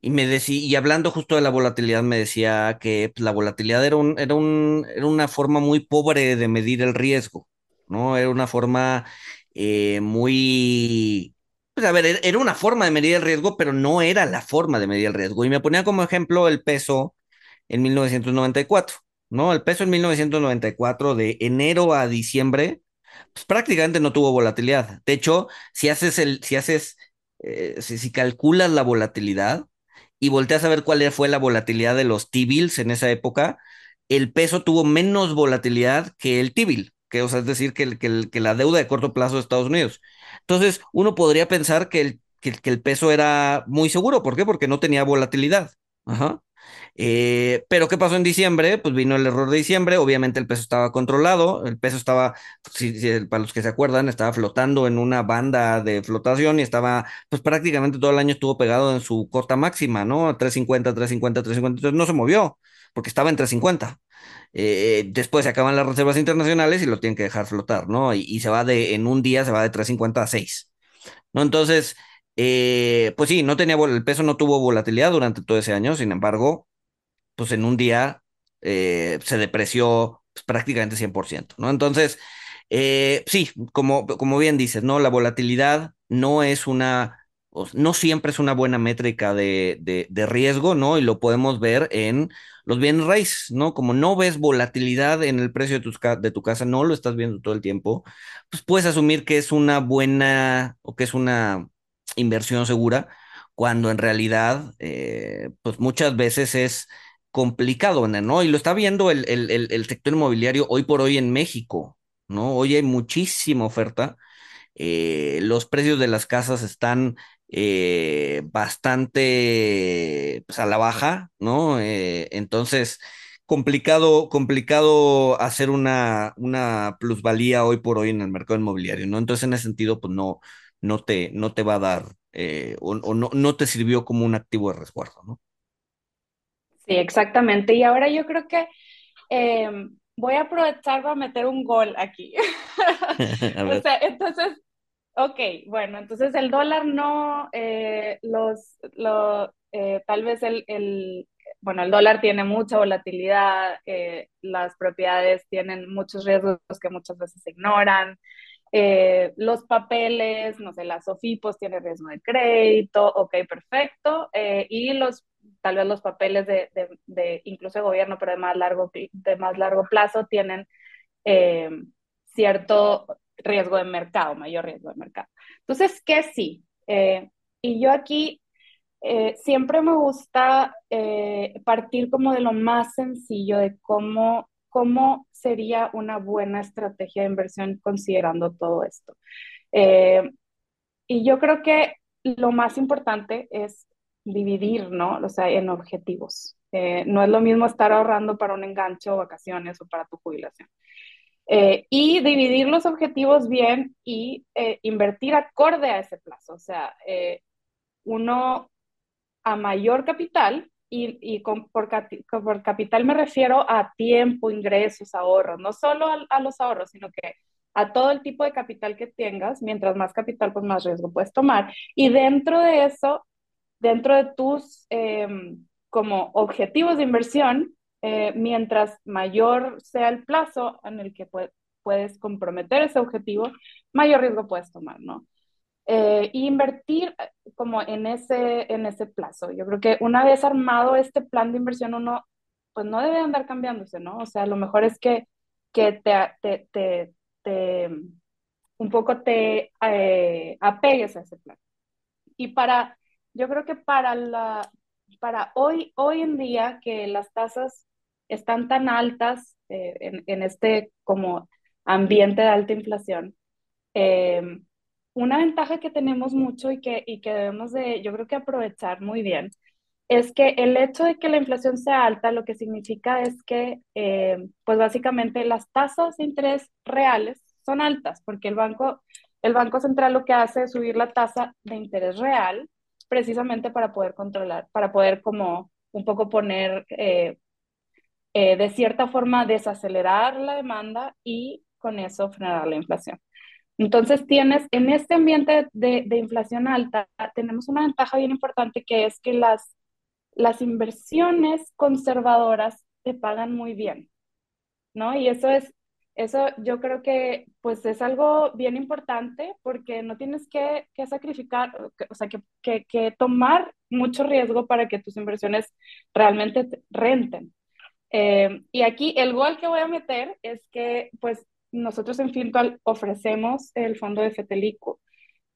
Y me decía, y hablando justo de la volatilidad, me decía que pues, la volatilidad era un, era un, era una forma muy pobre de medir el riesgo, ¿no? Era una forma eh, muy, pues a ver, era una forma de medir el riesgo, pero no era la forma de medir el riesgo. Y me ponía como ejemplo el peso en 1994, ¿no? El peso en 1994 de enero a diciembre, pues prácticamente no tuvo volatilidad. De hecho, si haces el, si haces, eh, si, calculas la volatilidad, y volteas a ver cuál fue la volatilidad de los T-bills en esa época, el peso tuvo menos volatilidad que el T-bill, que o sea, es decir, que, que, que, la deuda de corto plazo de Estados Unidos. Entonces, uno podría pensar que el, que, el peso era muy seguro. ¿Por qué? Porque no tenía volatilidad. Ajá. Eh, pero ¿qué pasó en diciembre? Pues vino el error de diciembre, obviamente el peso estaba controlado, el peso estaba, para los que se acuerdan, estaba flotando en una banda de flotación y estaba, pues prácticamente todo el año estuvo pegado en su corta máxima, ¿no? 350, 350, 350, entonces no se movió, porque estaba en 350. Eh, después se acaban las reservas internacionales y lo tienen que dejar flotar, ¿no? Y, se va de, en un día se va de 350 a 6, ¿no? Entonces, eh, pues sí, no tenía, el peso no tuvo volatilidad durante todo ese año, sin embargo, pues en un día eh, se depreció pues, prácticamente 100%, ¿no? Entonces, eh, sí, como, como bien dices, ¿no? La volatilidad no es una, no siempre es una buena métrica de, de, riesgo, ¿no? Y lo podemos ver en los bienes raíces, ¿no? Como no ves volatilidad en el precio de, tus, de tu casa, no lo estás viendo todo el tiempo, pues puedes asumir que es una buena o que es una inversión segura, cuando en realidad, eh, pues muchas veces es complicado, ¿no? Y lo está viendo el, el, el, sector inmobiliario hoy por hoy en México, ¿no? Hoy hay muchísima oferta. Eh, los precios de las casas están eh, bastante pues, a la baja, ¿no? Entonces, complicado, complicado hacer una, una plusvalía hoy por hoy en el mercado inmobiliario, ¿no? Entonces, en ese sentido, pues no, no, te, no te va a dar o, o no, no te sirvió como un activo de resguardo, ¿no? Sí, exactamente. Y ahora yo creo que eh, voy a aprovechar para meter un gol aquí. o sea, entonces, ok, bueno, entonces el dólar no, eh, los, eh, tal vez el, el, bueno, el dólar tiene mucha volatilidad, las propiedades tienen muchos riesgos que muchas veces se ignoran. Los papeles, no sé, las SOFIPOS tienen riesgo de crédito, ok, perfecto. y los tal vez los papeles de, de, incluso de gobierno, pero de más largo, de más largo plazo, tienen eh, cierto riesgo de mercado, mayor riesgo de mercado. Entonces, ¿qué sí? Eh, y yo aquí eh, siempre me gusta partir como de lo más sencillo, de cómo, cómo sería una buena estrategia de inversión considerando todo esto. y yo creo que lo más importante es dividir, ¿no? O sea, en objetivos. Eh, no es lo mismo estar ahorrando para un enganche o vacaciones o para tu jubilación. Eh, y dividir los objetivos bien y eh, invertir acorde a ese plazo. O sea, uno a mayor capital, y, con, por, capital me refiero a tiempo, ingresos, ahorros, no solo a, a, los ahorros, sino que a todo el tipo de capital que tengas, mientras más capital, pues más riesgo puedes tomar. Y dentro de eso, dentro de tus em, como objetivos de inversión, eh, mientras mayor sea el plazo en el que puedes comprometer ese objetivo, mayor riesgo puedes tomar, ¿no? Eh, invertir eh, como en ese, en ese plazo. Yo creo que una vez armado este plan de inversión, uno pues no debe andar cambiándose, ¿no? O sea, lo mejor es que, que te, te, te, un poco te apegues a ese plan. Y para yo creo que para la, para hoy, hoy en día que las tasas están tan altas eh, en, en, este como ambiente de alta inflación, eh, una ventaja que tenemos mucho y que, y que debemos de, yo creo que aprovechar muy bien, es que el hecho de que la inflación sea alta, lo que significa es que, eh, pues básicamente las tasas de interés reales son altas, porque el banco, el banco central lo que hace es subir la tasa de interés real, precisamente para poder controlar, para poder como un poco poner, eh, eh, de cierta forma, desacelerar la demanda y con eso frenar la inflación. Entonces tienes, en este ambiente de, de, inflación alta, tenemos una ventaja bien importante que es que las, las inversiones conservadoras te pagan muy bien, ¿no? Y eso es, eso yo creo que pues es algo bien importante porque no tienes que, que sacrificar, o sea, que, que, que, tomar mucho riesgo para que tus inversiones realmente renten. Eh, y aquí el gol que voy a meter es que pues nosotros en Fintual ofrecemos el fondo de Fetelico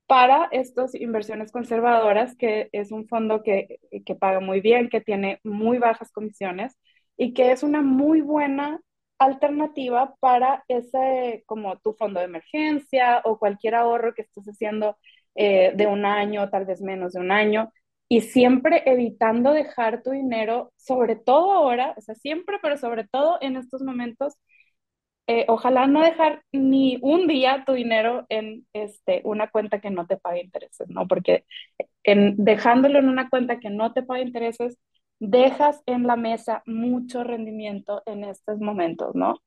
para estas inversiones conservadoras, que es un fondo que, que, paga muy bien, que tiene muy bajas comisiones y que es una muy buena alternativa para ese, como tu fondo de emergencia o cualquier ahorro que estés haciendo eh, de un año, tal vez menos de un año, y siempre evitando dejar tu dinero, sobre todo ahora, o sea, siempre, pero sobre todo en estos momentos, eh, ojalá no dejar ni un día tu dinero en este, una cuenta que no te pague intereses, ¿no? Porque en, dejándolo en una cuenta que no te pague intereses, dejas en la mesa mucho rendimiento en estos momentos, ¿no?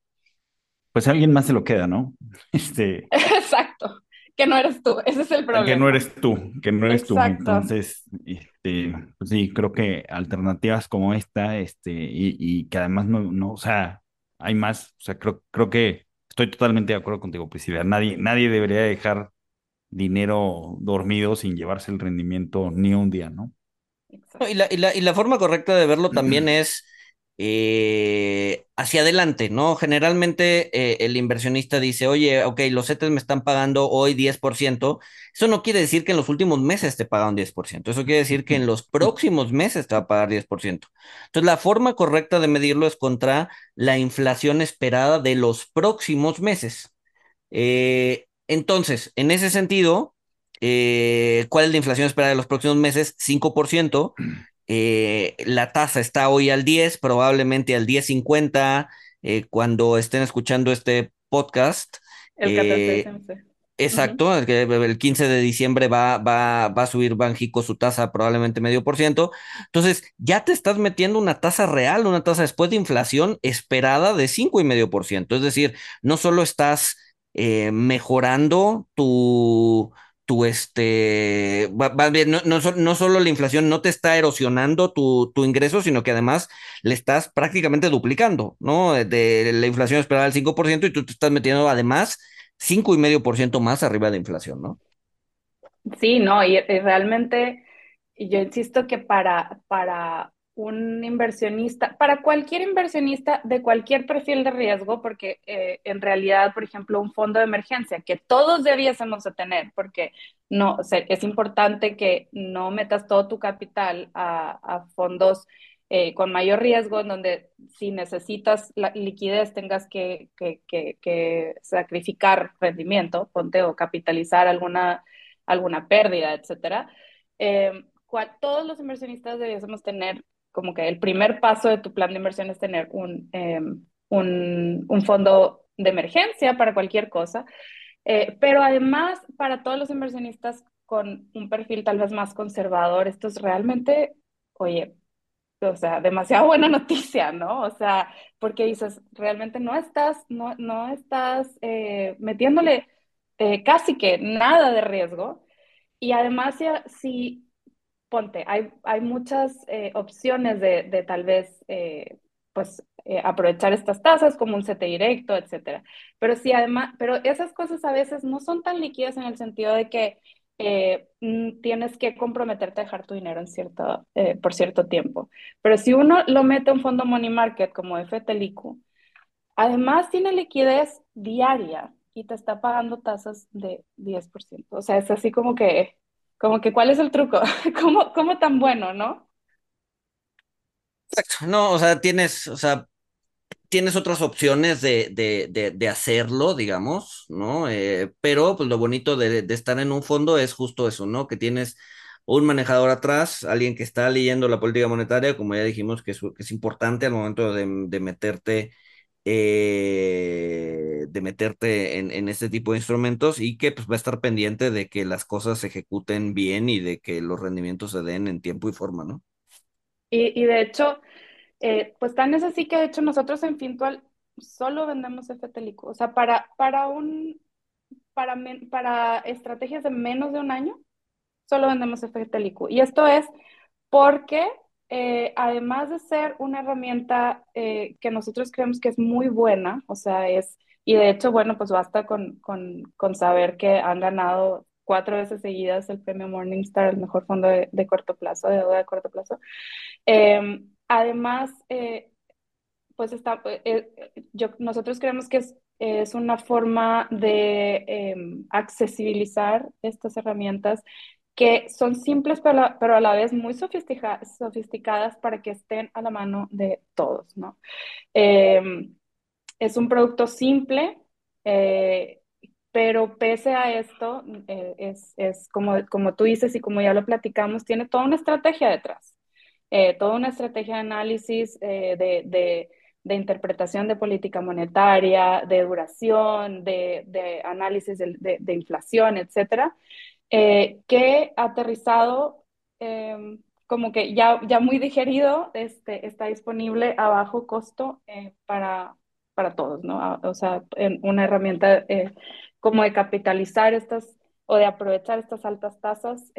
Pues alguien más se lo queda, ¿no? Este... Exacto, que no eres tú, ese es el problema. Que no eres tú, que no eres Exacto. tú. Entonces, este, pues sí, creo que alternativas como esta, este, y, y que además no, no, o sea, hay más. O sea, creo, creo que estoy totalmente de acuerdo contigo, Priscila. Nadie, nadie debería dejar dinero dormido sin llevarse el rendimiento ni un día, ¿no? Y la, y, la, y la forma correcta de verlo también es eh, hacia adelante, ¿no? Generalmente eh, el inversionista dice, oye, ok, los CETES me están pagando hoy 10%. Eso no quiere decir que en los últimos meses te pagan 10%. Eso quiere decir que en los próximos meses te va a pagar 10%. Entonces, la forma correcta de medirlo es contra la inflación esperada de los próximos meses. Eh, entonces, en ese sentido, ¿cuál es la inflación esperada de los próximos meses? 5%. Eh, la tasa está hoy al 10, probablemente al 10.50 eh, cuando estén escuchando este podcast. El 14 de diciembre. Exacto, uh -huh. el 15 de diciembre va, va, va a subir Banjico su tasa probablemente medio por ciento. Entonces, ya te estás metiendo una tasa real, una tasa después de inflación esperada de cinco y medio por ciento. Es decir, no solo estás eh, mejorando tu, tu este, no, no, no, solo la inflación no te está erosionando tu, tu, ingreso, sino que además le estás prácticamente duplicando, ¿no? De la inflación esperada al 5% y tú te estás metiendo además 5,5% más arriba de inflación, ¿no? Sí, no, y, y realmente yo insisto que para, para un inversionista, para cualquier inversionista de cualquier perfil de riesgo, porque eh, en realidad, por ejemplo, un fondo de emergencia que todos debiésemos de tener, porque no, es importante que no metas todo tu capital a, fondos eh, con mayor riesgo, en donde si necesitas la liquidez tengas que sacrificar rendimiento, ponte o capitalizar alguna, alguna pérdida, etcétera. Eh, todos los inversionistas debiésemos tener como que el primer paso de tu plan de inversión es tener un, eh, un, un, fondo de emergencia para cualquier cosa, eh, pero además para todos los inversionistas con un perfil tal vez más conservador, esto es realmente, oye, o sea, demasiado buena noticia, ¿no? O sea, porque dices, realmente no estás, no, no estás eh, metiéndole casi que nada de riesgo. Y además, si ponte, hay, hay muchas eh, opciones de, de, tal vez, eh, pues, eh, aprovechar estas tasas como un CT directo, etcétera. Pero sí, además, pero esas cosas a veces no son tan líquidas en el sentido de que mm, tienes que comprometerte a dejar tu dinero en cierto, por cierto tiempo. Pero si uno lo mete en un fondo money market como FTLIQ, además tiene liquidez diaria y te está pagando tasas de 10%. O sea, es así como que Como que, ¿cuál es el truco? ¿Cómo, cómo tan bueno, no? Exacto. No, o sea, tienes, o sea, tienes otras opciones de, de, de, hacerlo, digamos, ¿no? Eh, pero pues lo bonito de, de, estar en un fondo es justo eso, ¿no? Que tienes un manejador atrás, alguien que está leyendo la política monetaria, como ya dijimos, que es, que es importante al momento de, de meterte. Eh, de meterte en, en, este tipo de instrumentos y que pues va a estar pendiente de que las cosas se ejecuten bien y de que los rendimientos se den en tiempo y forma, ¿no? Y, y de hecho, eh, pues tan es así que de hecho nosotros en Fintual solo vendemos FTLIQ. O sea, para, para, un, para, para estrategias de menos de un año, solo vendemos FTLIQ. Y esto es porque eh, además de ser una herramienta eh, que nosotros creemos que es muy buena, o sea, es, y de hecho, bueno, pues basta con, con, con saber que han ganado cuatro veces seguidas el premio Morningstar, el mejor fondo de, de corto plazo, de deuda de corto plazo. Eh, además, eh, pues está, eh, yo, nosotros creemos que es, es una forma de em, accesibilizar estas herramientas que son simples, pero, pero a la vez muy sofisticadas, sofisticadas para que estén a la mano de todos, ¿no? Eh, es un producto simple, eh, pero pese a esto, eh, es, es como, como tú dices y como ya lo platicamos, tiene toda una estrategia detrás, eh, toda una estrategia de análisis de, de, de, interpretación de política monetaria, de duración, de, de análisis de, de, inflación, etcétera, eh, que aterrizado, eh, como que ya, ya muy digerido, este, está disponible a bajo costo eh, para, para todos, ¿no? O sea, en una herramienta eh, como de capitalizar estas o de aprovechar estas altas tasas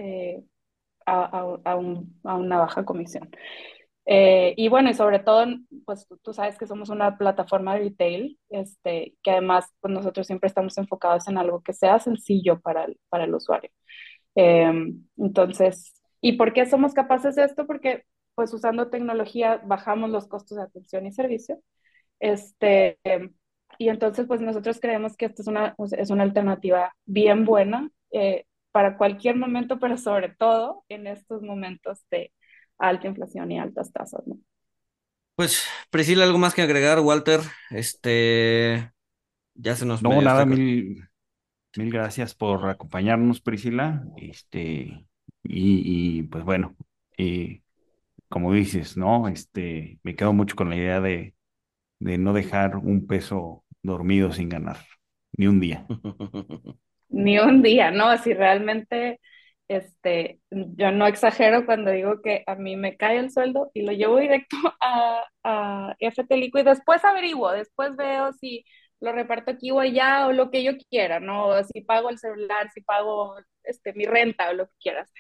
a, a, a, un, a, una baja comisión. Eh, y bueno, y sobre todo, pues tú, sabes que somos una plataforma de retail, este, que además pues nosotros siempre estamos enfocados en algo que sea sencillo para el, para el usuario. Eh, entonces, ¿y por qué somos capaces de esto? Porque pues usando tecnología bajamos los costos de atención y servicio. Este, y entonces pues nosotros creemos que esto es una, es una alternativa bien buena eh, para cualquier momento, pero sobre todo en estos momentos de alta inflación y altas tasas, ¿no? Pues, Priscila, ¿algo más que agregar, Walter? Este, ya se nos... No, nada, mil, mil gracias por acompañarnos, Priscila. Este, y, y pues bueno, eh, como dices, ¿no? Este, me quedo mucho con la idea de, de no dejar un peso dormido sin ganar, ni un día. ni un día, ¿no? Si realmente este, yo no exagero cuando digo que a mí me cae el sueldo y lo llevo directo a, a FTLICO y después averiguo, después veo si lo reparto aquí o allá o lo que yo quiera, ¿no? Si pago el celular, si pago este, mi renta o lo que quieras.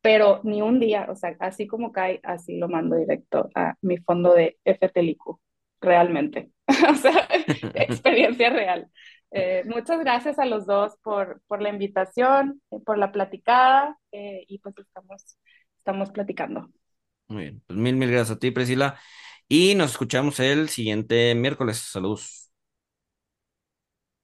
Pero ni un día, o sea, así como cae, así lo mando directo a mi fondo de FTLICO, realmente. o sea, experiencia real. Eh, muchas gracias a los dos por, por la invitación, eh, por la platicada eh, y pues estamos, estamos platicando. Muy bien, pues mil, mil gracias a ti, Priscila. Y nos escuchamos el siguiente miércoles. Saludos.